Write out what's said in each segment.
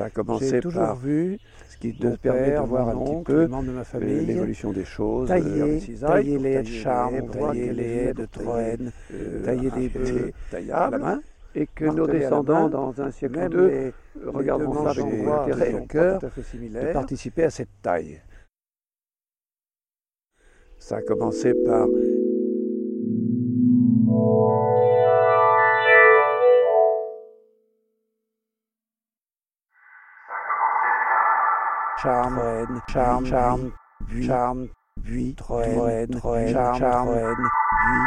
Ça a commencé toujours par vu ce qui te permet de voir un petit peu les membres de ma euh, famille, l'évolution des choses. euh, tailler, cisaille, tailler les haies de charme, tailler les haies de Troène, euh, tailler des taillable, à la main, et que nos descendants, dans un siècle ou deux, regarderont ça avec intérêt et cœur sont tout à fait de participer à cette taille. Ça a commencé par Charme, charme, charme, charme, buis, Troène, Troène, charme, buis,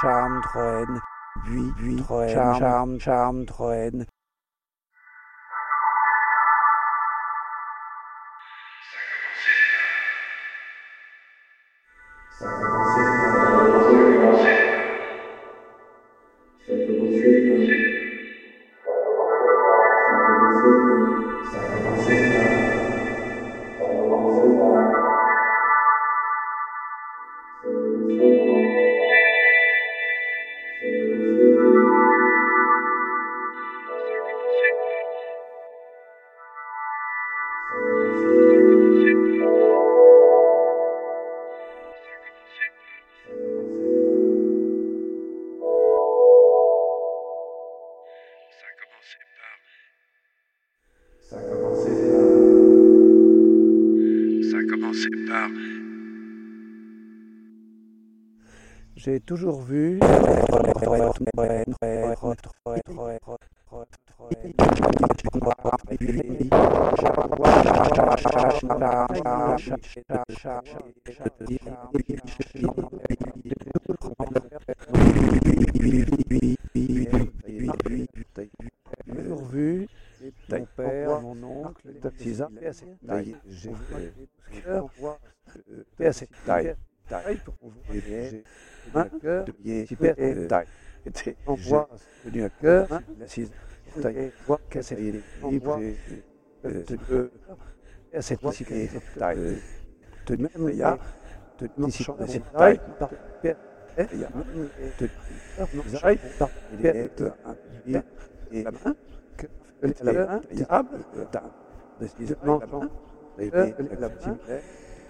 charme, Troène, buis, buis, Troène, charme, charme, Troène. Ça a commencé par. Ça a commencé par. J'ai toujours vu toujours vu mon père, mon oncle, taille. taille. J'ai assez taille. taille pour pouvoir J'ai un cœur, J'ai super taille. Voit tenu à cœur, cœur la cise taille. voit à cette qu'elle cette s'est taille. Tenu Même il y a les de cette taille, par Il y a par pied et la main, que la main, de de- de- de- main,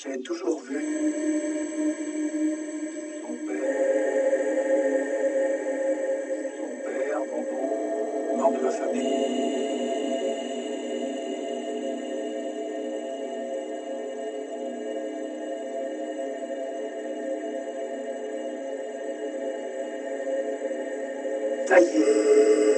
J'ai toujours vu son père, son père, mon oncle, membre de ma famille. Taillé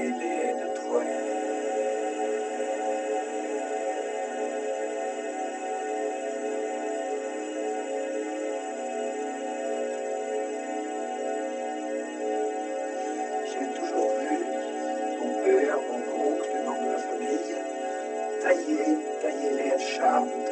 J'ai toujours vu mon père, mon oncle, le nom de la famille, tailler, tailler les acharmes.